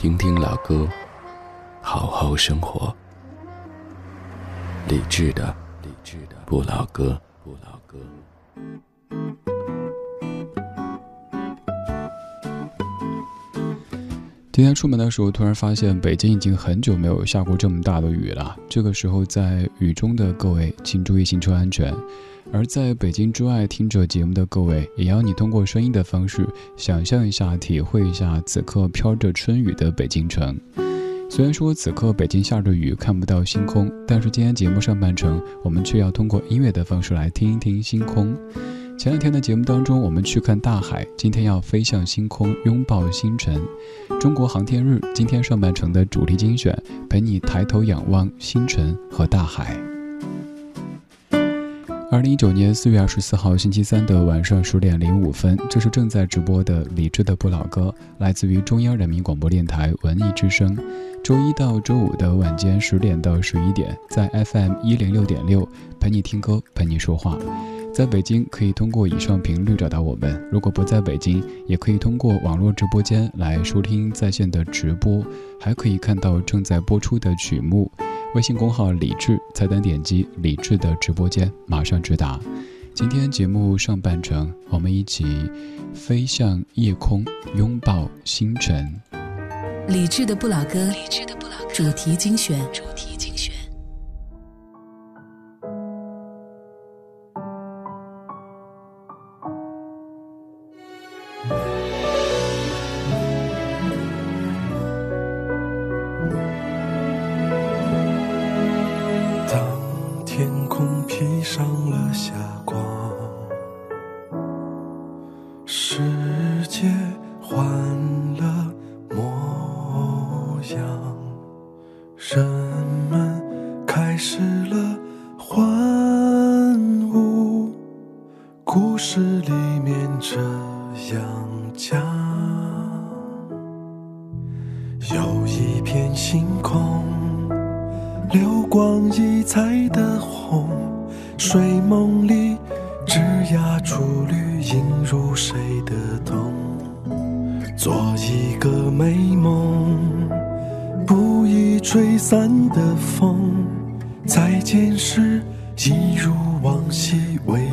听听老歌，好好生活。理智的，理智的不老歌，不老歌。今天出门的时候，突然发现北京已经很久没有下过这么大的雨了。这个时候，在雨中的各位，请注意行车安全。而在北京之外听着节目的各位，也要你通过声音的方式，想象一下、体会一下此刻飘着春雨的北京城。虽然说此刻北京下着雨，看不到星空，但是今天节目上半程，我们却要通过音乐的方式来听一听星空。前两天的节目当中，我们去看大海，今天要飞向星空，拥抱星辰。中国航天日，今天上半程的主题精选，陪你抬头仰望星辰和大海。二零一九年四月二十四号星期三的晚上十点零五分，这是正在直播的李志的不老歌，来自于中央人民广播电台文艺之声。周一到周五的晚间十点到十一点，在 FM 一零六点六，陪你听歌，陪你说话。在北京可以通过以上频率找到我们，如果不在北京，也可以通过网络直播间来收听在线的直播，还可以看到正在播出的曲目。微信公号李智，菜单点击李智的直播间，马上直达。今天节目上半程，我们一起飞向夜空，拥抱星辰。理智的不老歌主题精选，主题精选。细微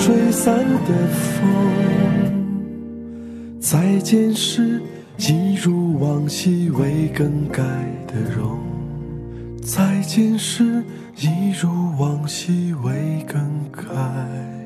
吹散的风。再见时。一如往昔未更改的容，再见时，一如往昔未更改。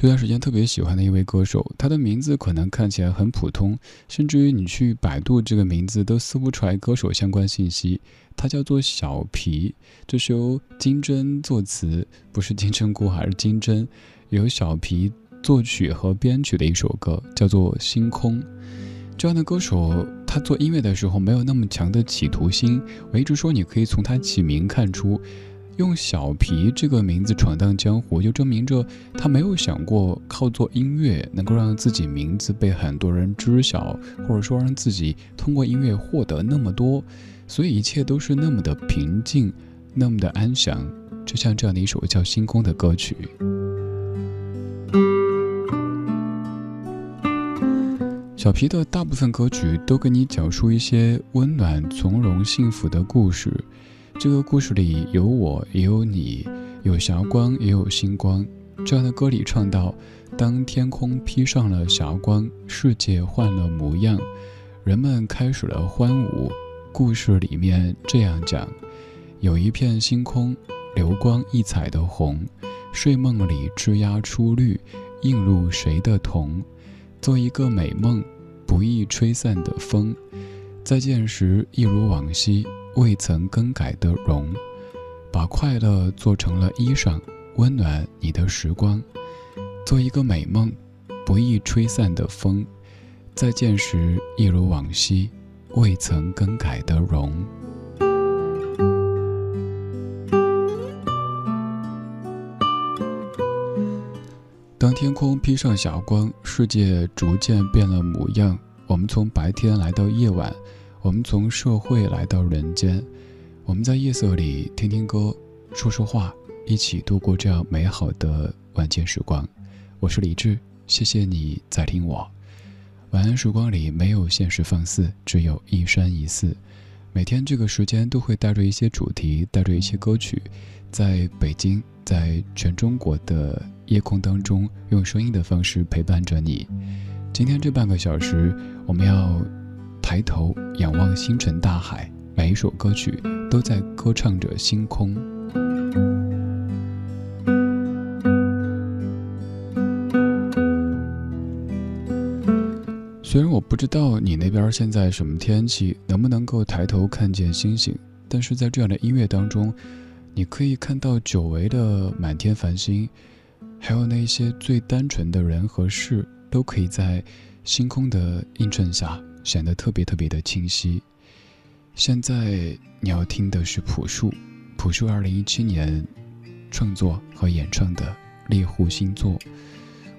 这段时间特别喜欢的一位歌手，他的名字可能看起来很普通，甚至于你去百度这个名字都搜不出来歌手相关信息。他叫做小皮，这是由金针作词，不是金针菇，还是金针，由小皮作曲和编曲的一首歌，叫做《星空》。这样的歌手，他做音乐的时候没有那么强的企图心。我一直说，你可以从他起名看出。用小皮这个名字闯荡江湖，就证明着他没有想过靠做音乐能够让自己名字被很多人知晓，或者说让自己通过音乐获得那么多，所以一切都是那么的平静，那么的安详，就像这样的一首叫《星空》的歌曲。小皮的大部分歌曲都给你讲述一些温暖、从容、幸福的故事。这个故事里有我，也有你，有霞光，也有星光。这样的歌里唱到：当天空披上了霞光，世界换了模样，人们开始了欢舞。故事里面这样讲：有一片星空，流光溢彩的红，睡梦里枝桠出绿，映入谁的瞳？做一个美梦，不易吹散的风。再见时，一如往昔。未曾更改的容，把快乐做成了衣裳，温暖你的时光。做一个美梦，不易吹散的风。再见时，一如往昔，未曾更改的容。当天空披上霞光，世界逐渐变了模样。我们从白天来到夜晚。我们从社会来到人间，我们在夜色里听听歌，说说话，一起度过这样美好的晚间时光。我是李志，谢谢你在听我。晚安时光里没有现实放肆，只有一山一寺。每天这个时间都会带着一些主题，带着一些歌曲，在北京，在全中国的夜空当中，用声音的方式陪伴着你。今天这半个小时，我们要。抬头仰望星辰大海，每一首歌曲都在歌唱着星空。虽然我不知道你那边现在什么天气，能不能够抬头看见星星，但是在这样的音乐当中，你可以看到久违的满天繁星，还有那些最单纯的人和事，都可以在星空的映衬下。显得特别特别的清晰。现在你要听的是朴树，朴树二零一七年创作和演唱的《猎户星座》。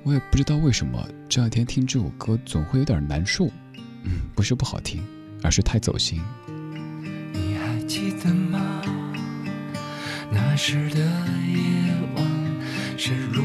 我也不知道为什么这两天听这首歌总会有点难受。嗯，不是不好听，而是太走心。你还记得吗？那时的夜晚是如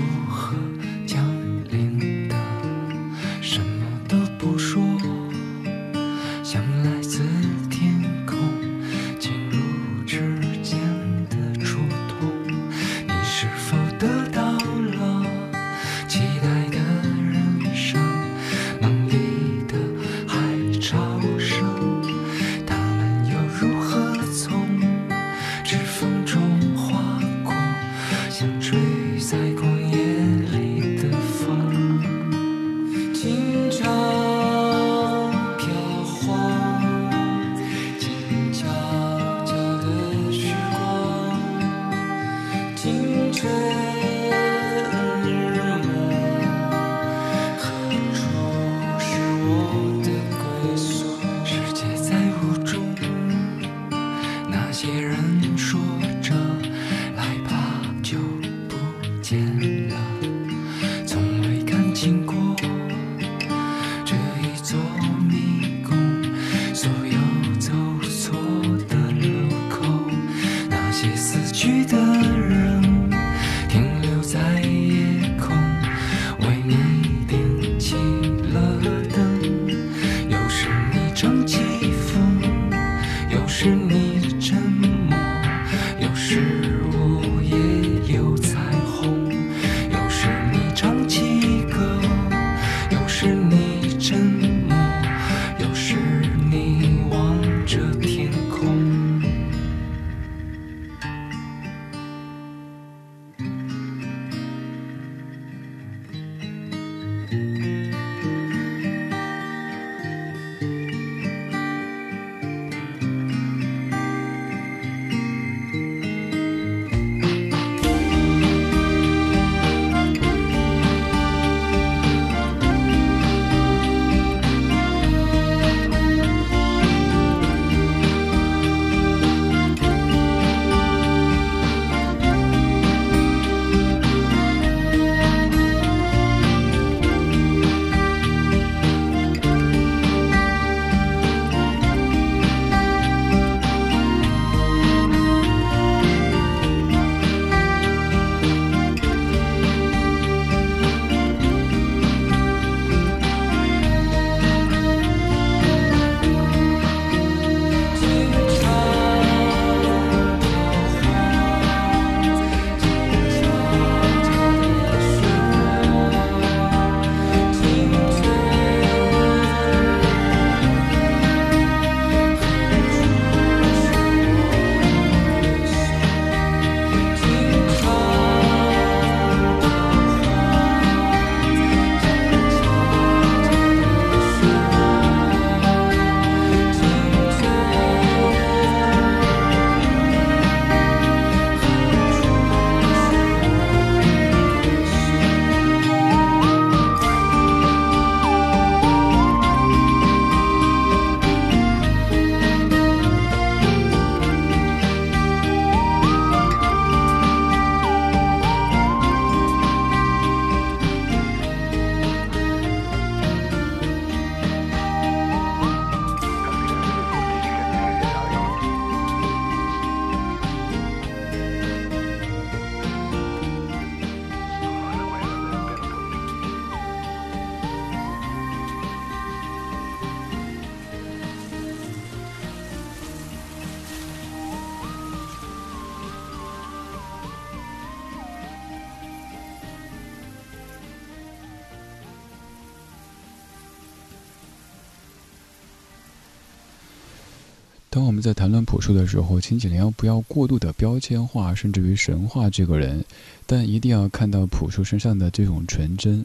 当我们在谈论朴树的时候，请尽量不要过度的标签化，甚至于神化这个人，但一定要看到朴树身上的这种纯真。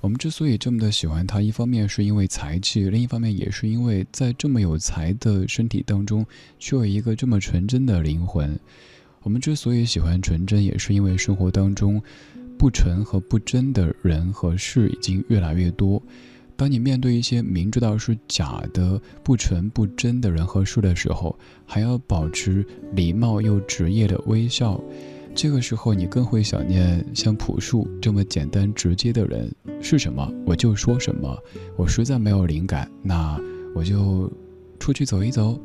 我们之所以这么的喜欢他，一方面是因为才气，另一方面也是因为在这么有才的身体当中，却有一个这么纯真的灵魂。我们之所以喜欢纯真，也是因为生活当中不纯和不真的人和事已经越来越多。当你面对一些明知道是假的、不纯不真的人和事的时候，还要保持礼貌又职业的微笑，这个时候你更会想念像朴树这么简单直接的人。是什么我就说什么。我实在没有灵感，那我就出去走一走。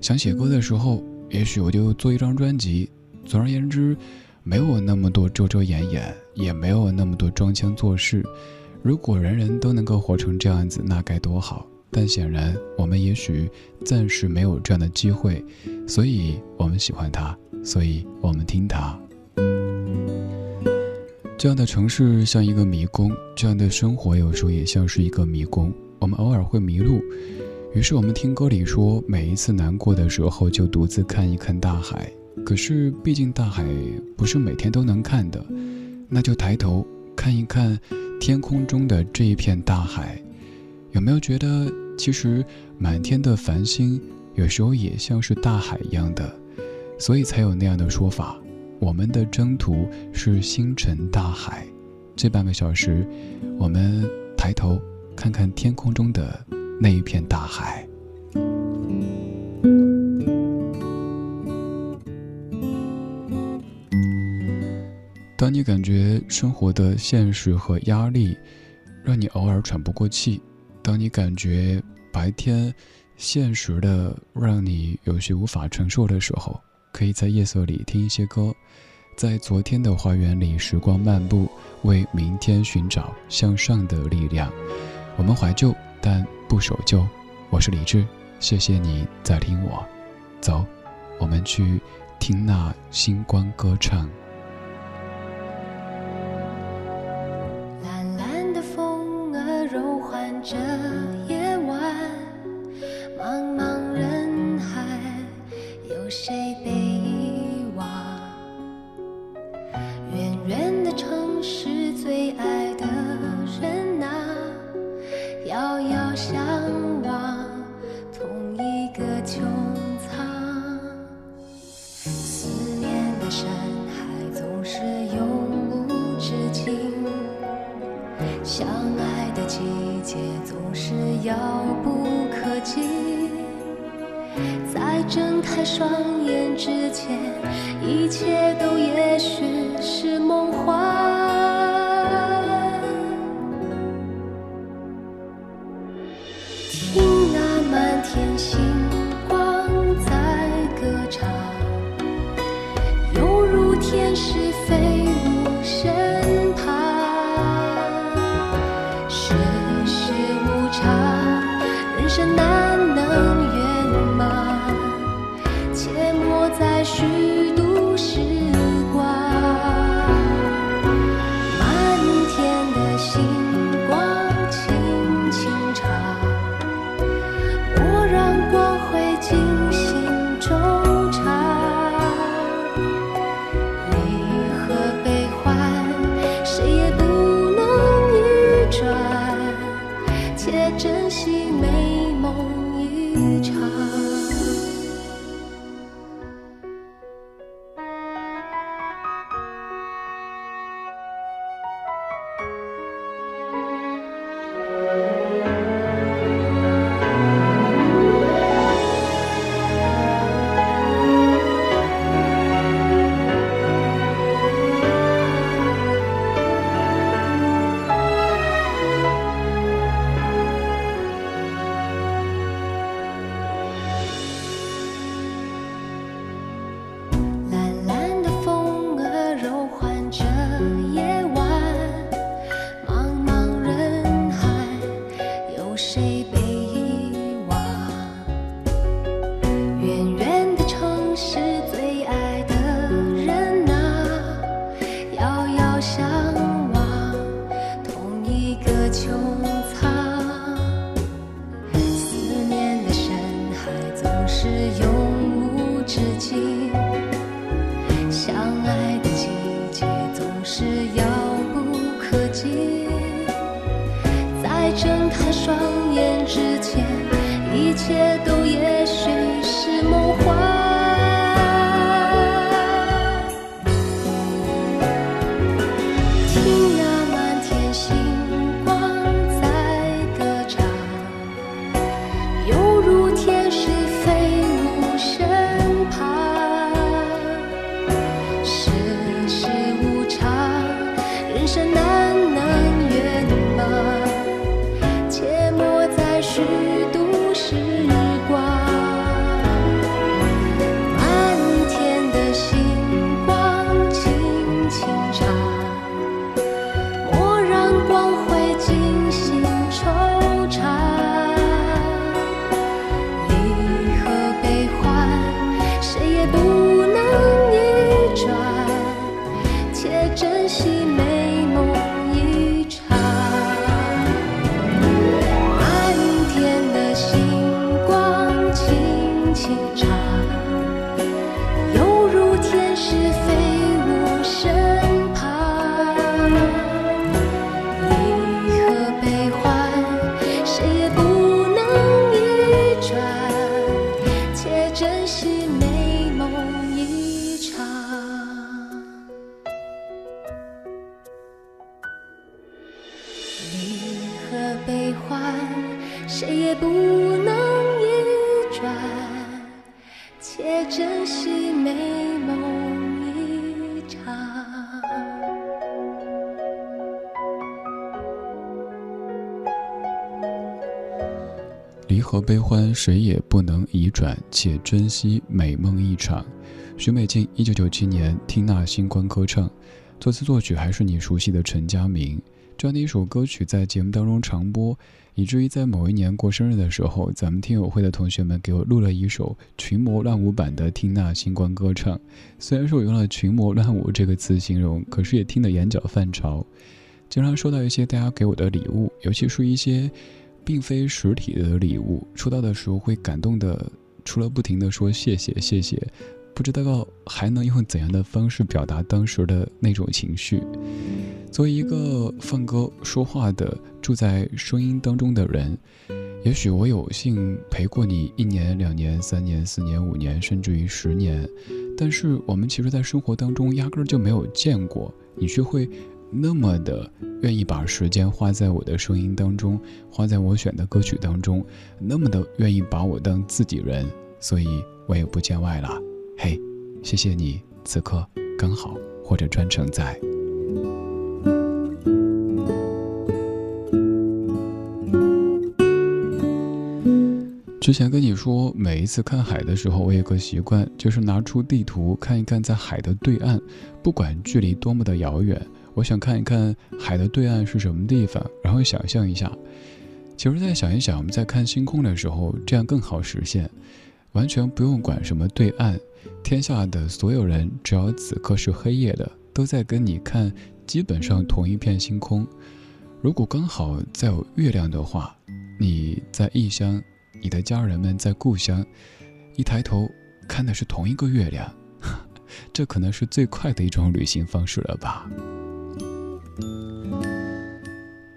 想写歌的时候，也许我就做一张专辑。总而言之，没有那么多遮遮掩掩，也没有那么多装腔作势。如果人人都能够活成这样子，那该多好！但显然，我们也许暂时没有这样的机会，所以我们喜欢他，所以我们听他。这样的城市像一个迷宫，这样的生活有时候也像是一个迷宫。我们偶尔会迷路，于是我们听歌里说，每一次难过的时候就独自看一看大海。可是，毕竟大海不是每天都能看的，那就抬头看一看。天空中的这一片大海，有没有觉得其实满天的繁星有时候也像是大海一样的？所以才有那样的说法：我们的征途是星辰大海。这半个小时，我们抬头看看天空中的那一片大海。当你感觉生活的现实和压力让你偶尔喘不过气，当你感觉白天现实的让你有些无法承受的时候，可以在夜色里听一些歌，在昨天的花园里时光漫步，为明天寻找向上的力量。我们怀旧，但不守旧。我是李志，谢谢你在听我。走，我们去听那星光歌唱。在睁开双眼之前，一切都也许是梦幻。悲欢，谁也不能移转，且珍惜美梦一场。许美静，一九九七年听那星光歌唱，作词作曲还是你熟悉的陈佳明。这样的一首歌曲在节目当中常播，以至于在某一年过生日的时候，咱们听友会的同学们给我录了一首群魔乱舞版的《听那星光歌唱》。虽然说我用了“群魔乱舞”这个词形容，可是也听得眼角泛潮。经常收到一些大家给我的礼物，尤其是一些。并非实体的礼物，收到的时候会感动的，除了不停的说谢谢谢谢，不知道还能用怎样的方式表达当时的那种情绪。作为一个放歌说话的住在声音当中的人，也许我有幸陪过你一年、两年、三年、四年、五年，甚至于十年，但是我们其实，在生活当中压根儿就没有见过，你却会。那么的愿意把时间花在我的声音当中，花在我选的歌曲当中，那么的愿意把我当自己人，所以我也不见外了。嘿，谢谢你，此刻刚好或者专程在。之前跟你说，每一次看海的时候，我有个习惯，就是拿出地图看一看，在海的对岸，不管距离多么的遥远。我想看一看海的对岸是什么地方，然后想象一下。其实再想一想，我们在看星空的时候，这样更好实现，完全不用管什么对岸，天下的所有人，只要此刻是黑夜的，都在跟你看基本上同一片星空。如果刚好再有月亮的话，你在异乡，你的家人们在故乡，一抬头看的是同一个月亮，这可能是最快的一种旅行方式了吧。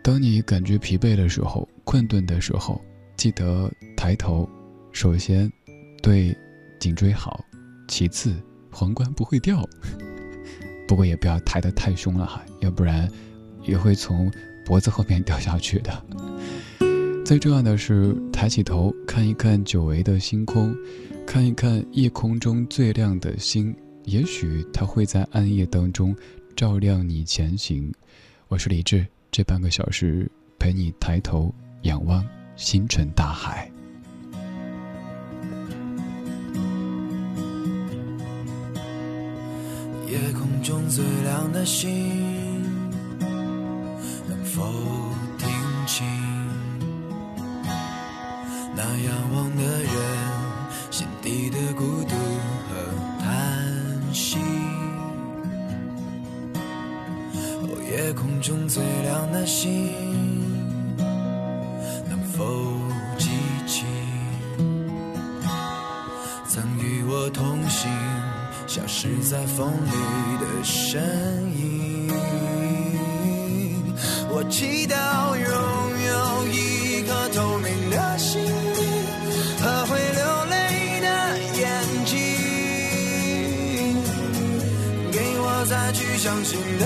当你感觉疲惫的时候、困顿的时候，记得抬头。首先，对颈椎好；其次，皇冠不会掉。不过也不要抬得太凶了哈，要不然也会从脖子后面掉下去的。最重要的是，抬起头看一看久违的星空，看一看夜空中最亮的星，也许它会在暗夜当中照亮你前行。我是李志。这半个小时陪你抬头仰望星辰大海。夜空中最亮的星，能否听清那仰望的人心底的孤独和叹息？夜空中最亮的星能否记起曾与我同行消失在风里的身影？我祈祷拥有一颗透明的心灵和会流泪的眼睛给我再去相信的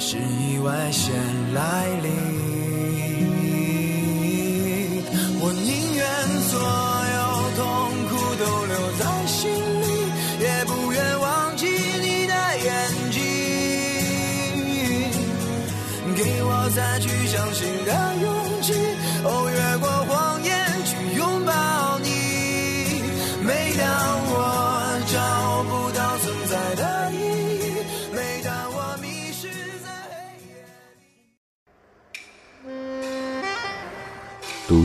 是意外先来临？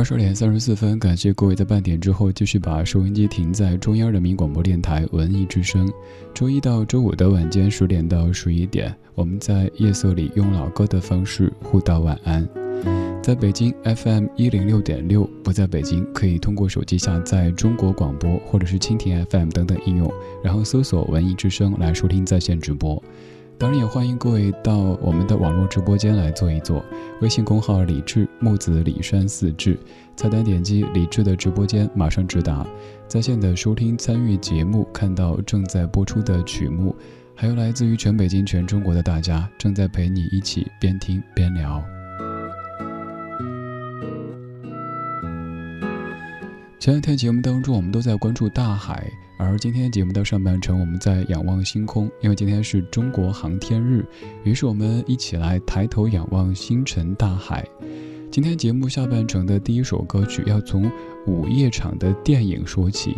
二十点三十四分，感谢各位在半点之后继续把收音机停在中央人民广播电台文艺之声。周一到周五的晚间十点到十一点，我们在夜色里用老歌的方式互道晚安。在北京 FM 一零六点六，不在北京可以通过手机下载中国广播或者是蜻蜓 FM 等等应用，然后搜索文艺之声来收听在线直播。当然也欢迎各位到我们的网络直播间来坐一坐，微信公号李志木子李山四志，菜单点击李志的直播间，马上直达，在线的收听参与节目，看到正在播出的曲目，还有来自于全北京、全中国的大家正在陪你一起边听边聊。前两天节目当中，我们都在关注大海，而今天节目的上半程，我们在仰望星空，因为今天是中国航天日，于是我们一起来抬头仰望星辰大海。今天节目下半程的第一首歌曲要从午夜场的电影说起，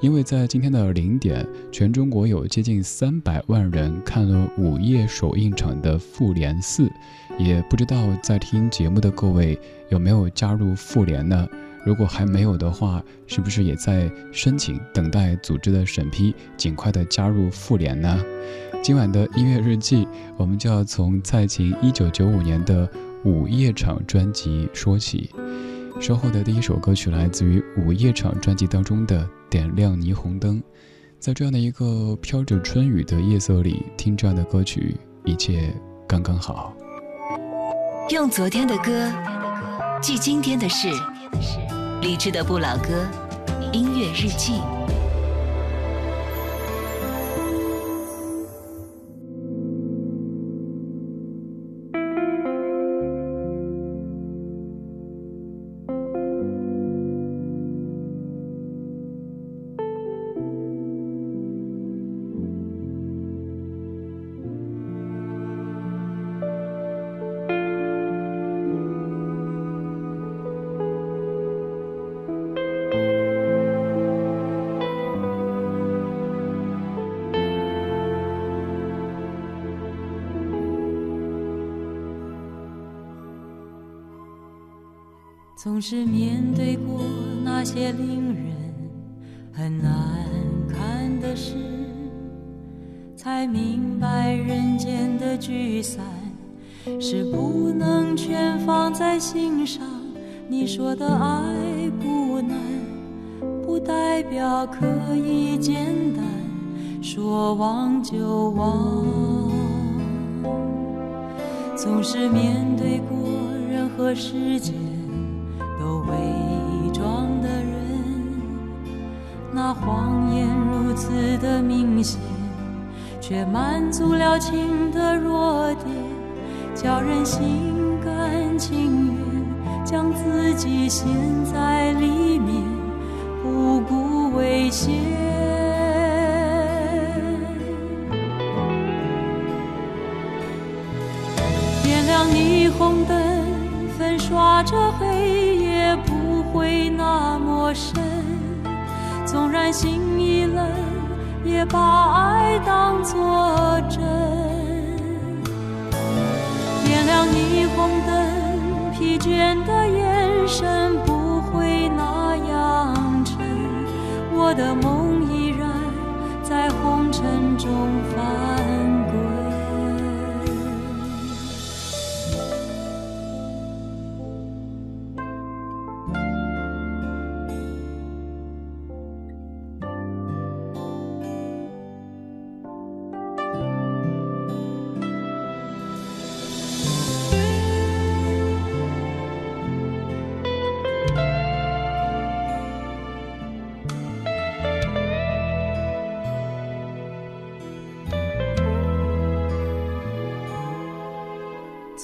因为在今天的零点，全中国有接近三百万人看了午夜首映场的《复联四》，也不知道在听节目的各位有没有加入复联呢？如果还没有的话，是不是也在申请等待组织的审批，尽快的加入妇联呢？今晚的音乐日记，我们就要从蔡琴一九九五年的《午夜场》专辑说起。稍后的第一首歌曲来自于《午夜场》专辑当中的《点亮霓虹灯》。在这样的一个飘着春雨的夜色里，听这样的歌曲，一切刚刚好。用昨天的歌记今天的事，理智的不老歌，音乐日记。总是面对过那些令人很难看的事，才明白人间的聚散是不能全放在心上。你说的爱不难，不代表可以简单说忘就忘。总是面对过任何时间。那谎言如此的明显，却满足了情的弱点，叫人心甘情愿将自己陷在里面，不顾危险。点亮霓虹灯，粉刷着黑夜。不会那么深，纵然心已冷，也把爱当作真。点亮霓虹灯，疲倦的眼神不会那样沉。我的梦依然在红尘中翻。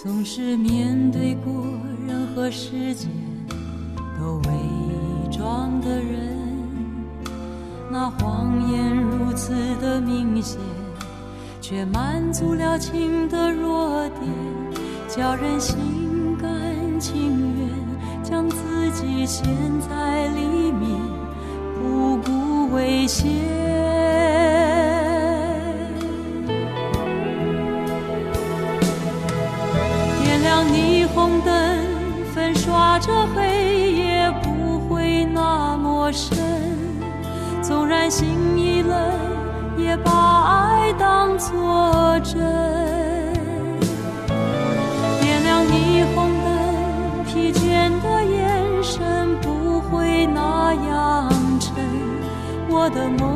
总是面对过任何时间都伪装的人，那谎言如此的明显，却满足了情的弱点，叫人心甘情愿将自己陷在里面，不顾危险。这黑夜，不会那么深。纵然心已冷，也把爱当作真。点亮霓虹灯，疲倦的眼神不会那样沉。我的梦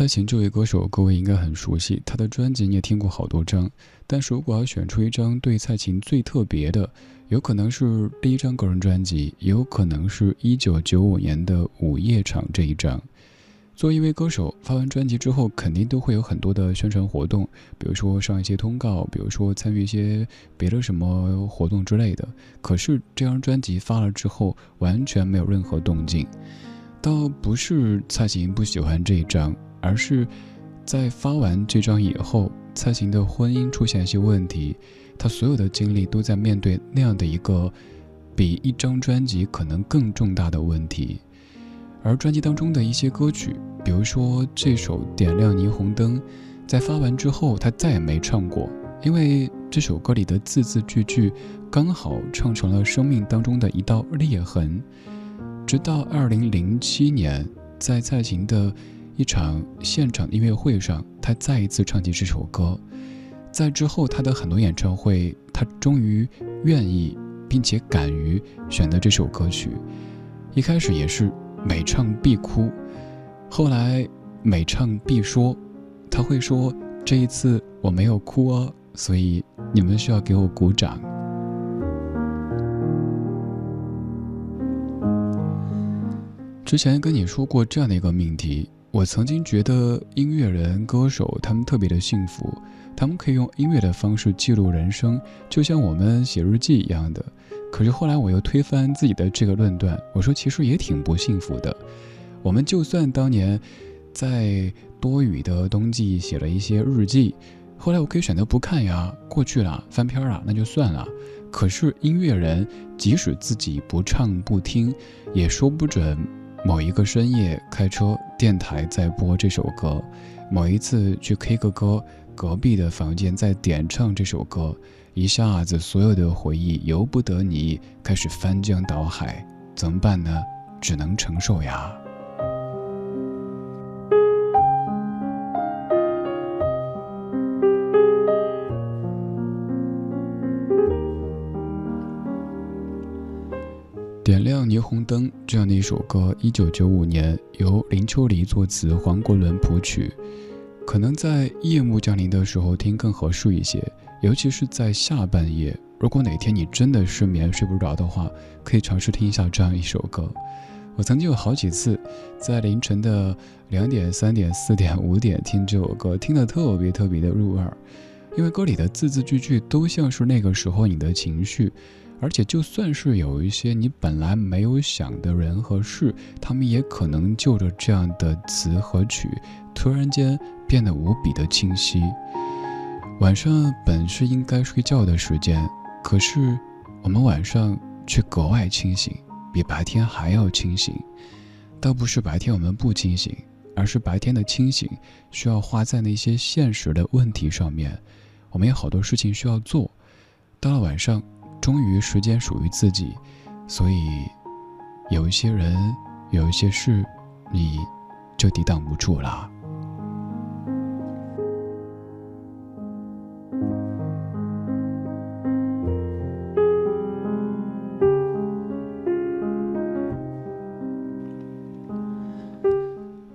蔡琴这位歌手，各位应该很熟悉，她的专辑你也听过好多张。但是如果要选出一张对蔡琴最特别的，有可能是第一张个人专辑，也有可能是一九九五年的《午夜场》这一张。作为一位歌手，发完专辑之后，肯定都会有很多的宣传活动，比如说上一些通告，比如说参与一些别的什么活动之类的。可是这张专辑发了之后，完全没有任何动静。倒不是蔡琴不喜欢这一张，而是在发完这张以后，蔡琴的婚姻出现一些问题，她所有的精力都在面对那样的一个比一张专辑可能更重大的问题。而专辑当中的一些歌曲，比如说这首《点亮霓虹灯》，在发完之后，他再也没唱过，因为这首歌里的字字句句刚好唱成了生命当中的一道裂痕。直到二零零七年，在蔡琴的一场现场音乐会上，他再一次唱起这首歌。在之后，他的很多演唱会，他终于愿意并且敢于选择这首歌曲。一开始也是。每唱必哭，后来每唱必说，他会说：“这一次我没有哭哦，所以你们需要给我鼓掌。”之前跟你说过这样的一个命题，我曾经觉得音乐人、歌手他们特别的幸福，他们可以用音乐的方式记录人生，就像我们写日记一样的。可是后来我又推翻自己的这个论断，我说其实也挺不幸福的。我们就算当年在多雨的冬季写了一些日记，后来我可以选择不看呀，过去了，翻篇了，那就算了。可是音乐人即使自己不唱不听，也说不准。某一个深夜开车，电台在播这首歌；某一次去 K 个歌，隔壁的房间在点唱这首歌，一下子所有的回忆由不得你开始翻江倒海，怎么办呢？只能承受呀。点亮霓虹灯这样的一首歌，一九九五年由林秋离作词，黄国伦谱曲。可能在夜幕降临的时候听更合适一些，尤其是在下半夜。如果哪天你真的失眠睡不着的话，可以尝试听一下这样一首歌。我曾经有好几次在凌晨的两点、三点、四点、五点听这首歌，听得特别特别的入耳，因为歌里的字字句句都像是那个时候你的情绪。而且，就算是有一些你本来没有想的人和事，他们也可能就着这样的词和曲，突然间变得无比的清晰。晚上本是应该睡觉的时间，可是我们晚上却格外清醒，比白天还要清醒。倒不是白天我们不清醒，而是白天的清醒需要花在那些现实的问题上面。我们有好多事情需要做，到了晚上。终于，时间属于自己，所以有一些人，有一些事，你就抵挡不住了。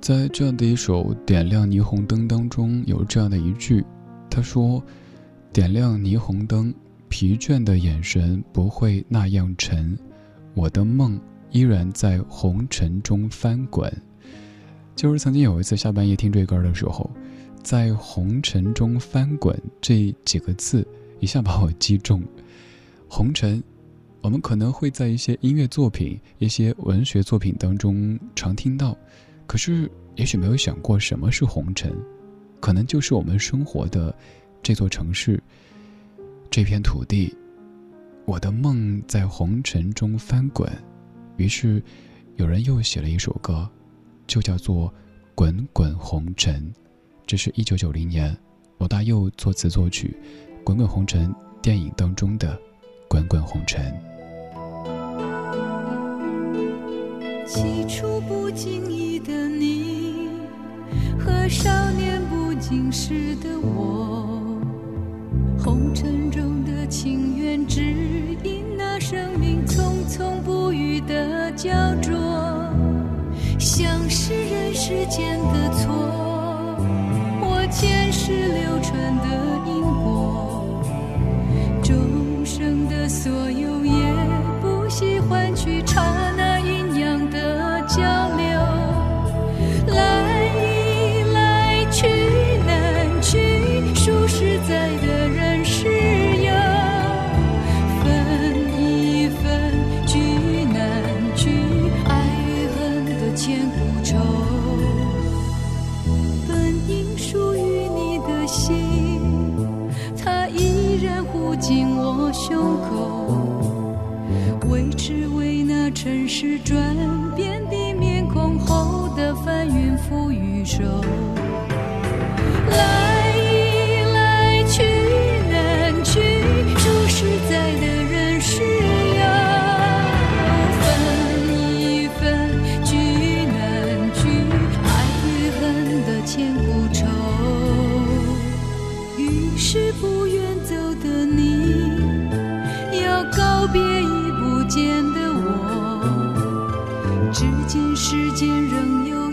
在这样的一首《点亮霓虹灯》当中，有这样的一句，他说：“点亮霓虹灯。”疲倦的眼神不会那样沉，我的梦依然在红尘中翻滚。就是曾经有一次下半夜听这歌的时候，在红尘中翻滚这几个字一下把我击中。红尘，我们可能会在一些音乐作品、一些文学作品当中常听到，可是也许没有想过什么是红尘，可能就是我们生活的这座城市。这片土地，我的梦在红尘中翻滚，于是有人又写了一首歌，就叫做《滚滚红尘》。这是一九九零年罗大佑作词作曲，《滚滚红尘》电影当中的《滚滚红尘》。起初不经意的你，和少年不经事的我。红尘中的情缘，只因那生命匆匆不语的胶着，像是人世间的错，或前世流传的因果，众生的所有也不惜换取是不愿走的你，要告别已不见的我，只今世间仍有。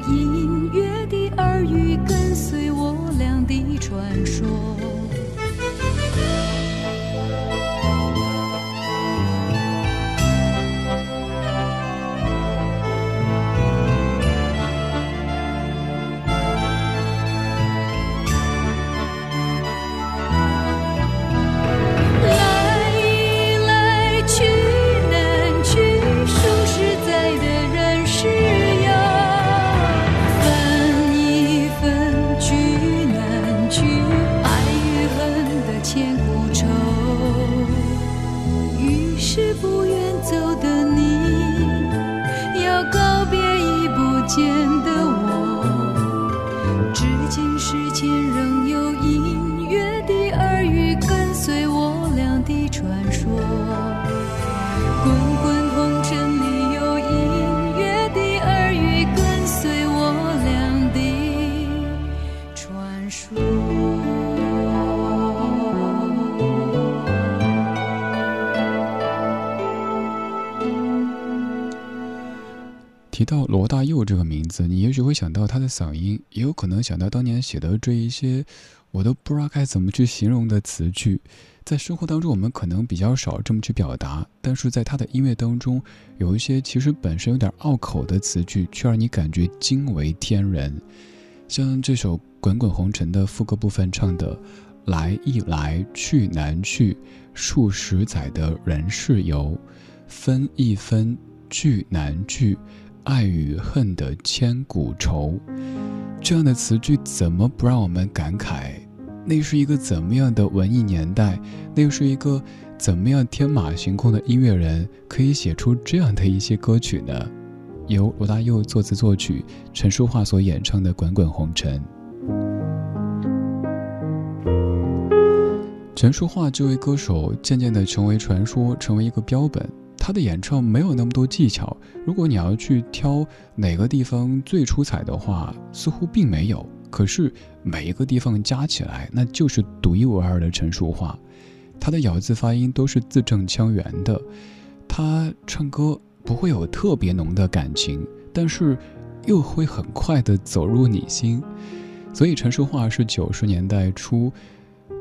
佑这个名字，你也许会想到他的嗓音，也有可能想到当年写的这一些我都不知道该怎么去形容的词句。在生活当中，我们可能比较少这么去表达，但是在他的音乐当中，有一些其实本身有点拗口的词句，却让你感觉惊为天人。像这首《滚滚红尘》的副歌部分唱的“来易来，去难去，数十载的人世游，分亦分，聚难聚。”爱与恨的千古愁，这样的词句怎么不让我们感慨？那是一个怎么样的文艺年代？那又是一个怎么样天马行空的音乐人，可以写出这样的一些歌曲呢？由罗大佑作词作曲，陈淑桦所演唱的《滚滚红尘》。陈淑桦这位歌手渐渐地成为传说，成为一个标本。他的演唱没有那么多技巧，如果你要去挑哪个地方最出彩的话，似乎并没有。可是每一个地方加起来，那就是独一无二的陈淑桦。他的咬字发音都是字正腔圆的，他唱歌不会有特别浓的感情，但是又会很快的走入你心。所以陈淑桦是九十年代初，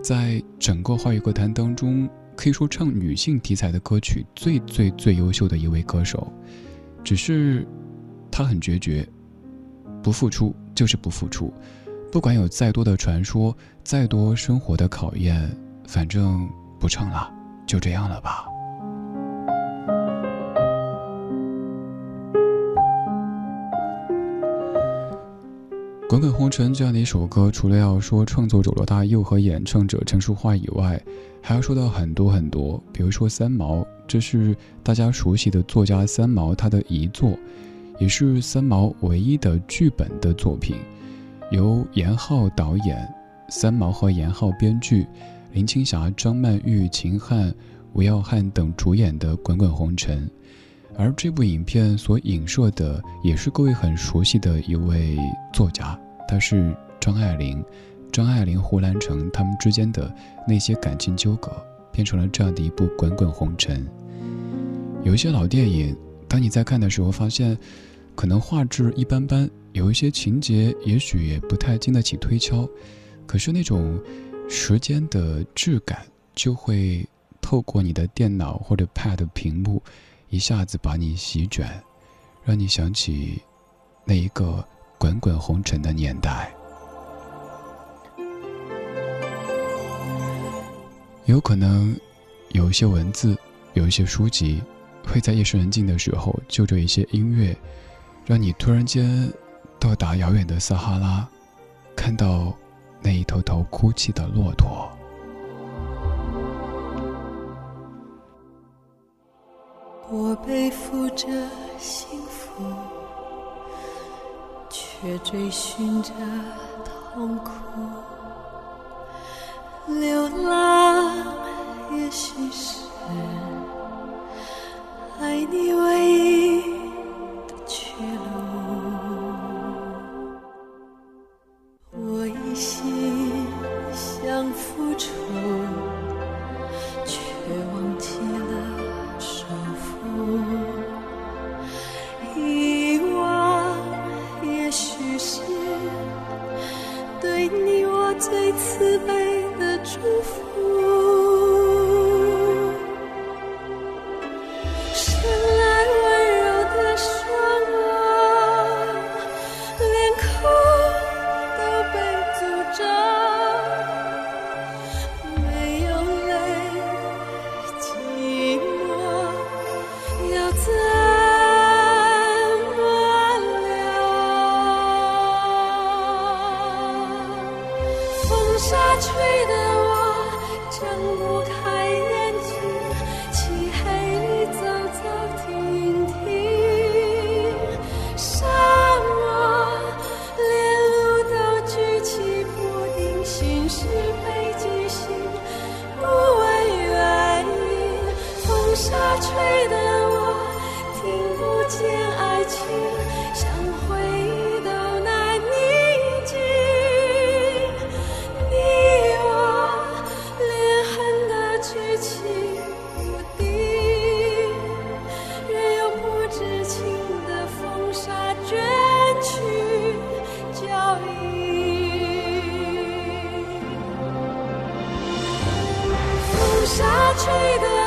在整个华语歌坛当中。可以说唱女性题材的歌曲最最最优秀的一位歌手，只是他很决绝，不付出就是不付出，不管有再多的传说，再多生活的考验，反正不唱了，就这样了吧。《滚滚红尘》这样的一首歌，除了要说创作者罗大佑和演唱者陈淑桦以外，还要说到很多很多。比如说三毛，这是大家熟悉的作家三毛他的遗作，也是三毛唯一的剧本的作品，由严浩导演，三毛和严浩编剧，林青霞、张曼玉、秦汉、吴耀汉等主演的《滚滚红尘》。而这部影片所影射的，也是各位很熟悉的一位作家，他是张爱玲。张爱玲、胡兰成他们之间的那些感情纠葛，变成了这样的一部《滚滚红尘》。有一些老电影，当你在看的时候，发现可能画质一般般，有一些情节也许也不太经得起推敲，可是那种时间的质感，就会透过你的电脑或者 Pad 屏幕。一下子把你席卷，让你想起那一个滚滚红尘的年代。有可能有一些文字，有一些书籍，会在夜深人静的时候，就着一些音乐，让你突然间到达遥远的撒哈拉，看到那一头头哭泣的骆驼。我背负着幸福，却追寻着痛苦。流浪吹的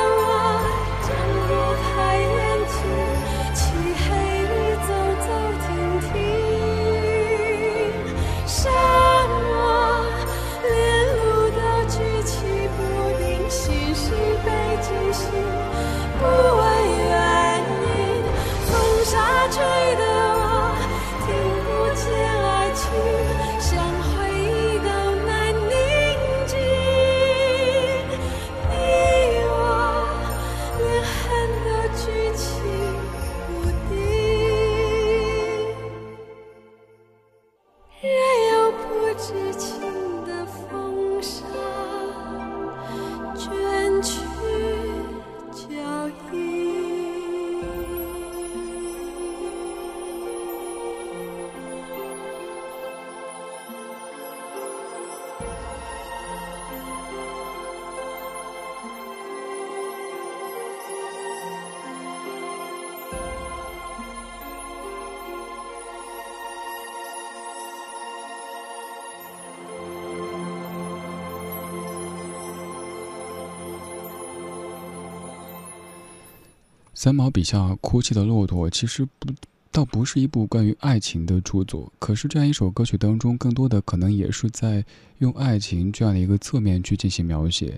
三毛笔下哭泣的骆驼，其实不，倒不是一部关于爱情的著作。可是这样一首歌曲当中，更多的可能也是在用爱情这样的一个侧面去进行描写。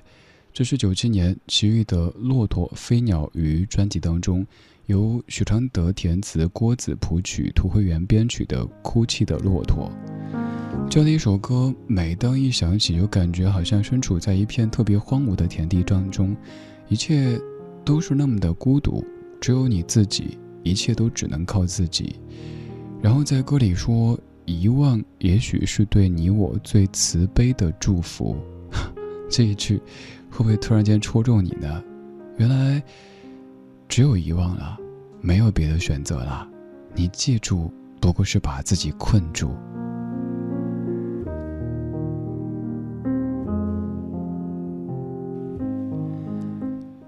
这是九七年齐豫的《骆驼飞鸟鱼》专辑当中，由许常德填词、郭子谱曲、涂慧源编曲的《哭泣的骆驼》。这样的一首歌，每当一响起，就感觉好像身处在一片特别荒芜的田地当中，一切。都是那么的孤独，只有你自己，一切都只能靠自己。然后在歌里说，遗忘也许是对你我最慈悲的祝福。这一句，会不会突然间戳中你呢？原来，只有遗忘了，没有别的选择了。你记住，不过是把自己困住。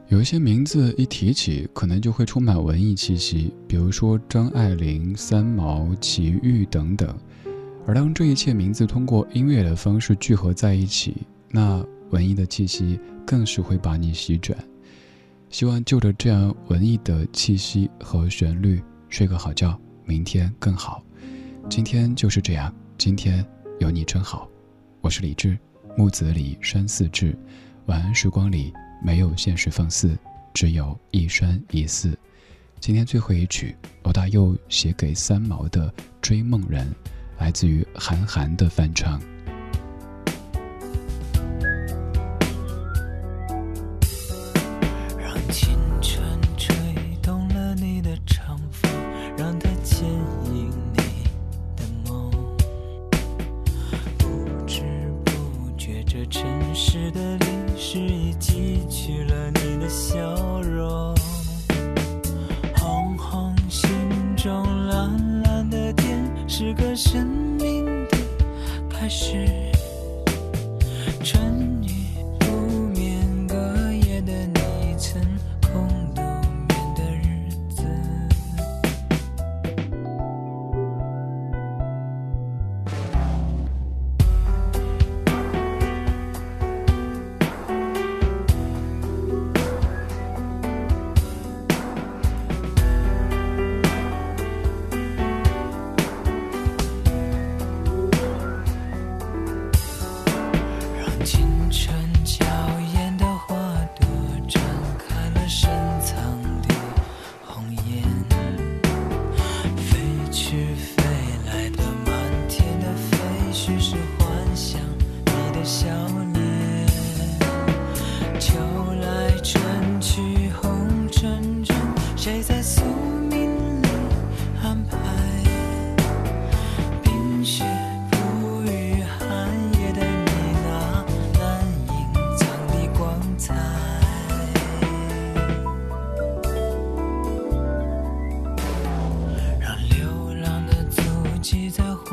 有一些名字一提起，可能就会充满文艺气息，比如说张爱玲、三毛、齐豫等等。而当这一切名字通过音乐的方式聚合在一起，那文艺的气息更是会把你席卷。希望就着这样文艺的气息和旋律，睡个好觉，明天更好。今天就是这样，今天有你真好。我是李志，木子李山寺志，晚安时光里。没有现实放肆，只有一生一世。今天最后一曲，罗大佑写给三毛的《追梦人》，来自于韩寒的翻唱。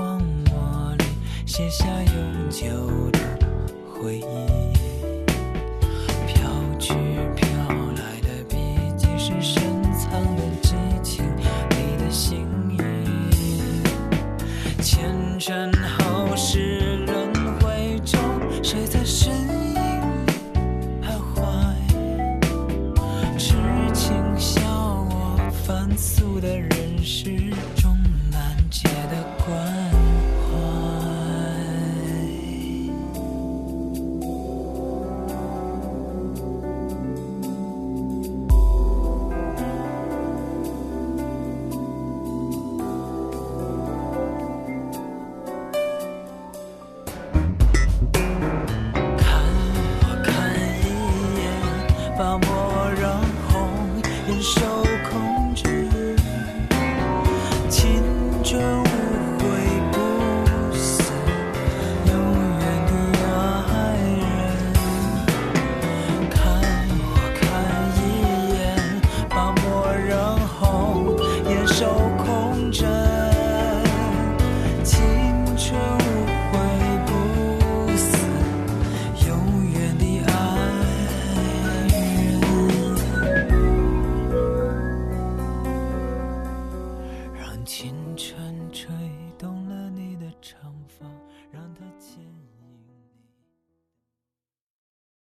光墨里写下永久的回忆，飘去飘。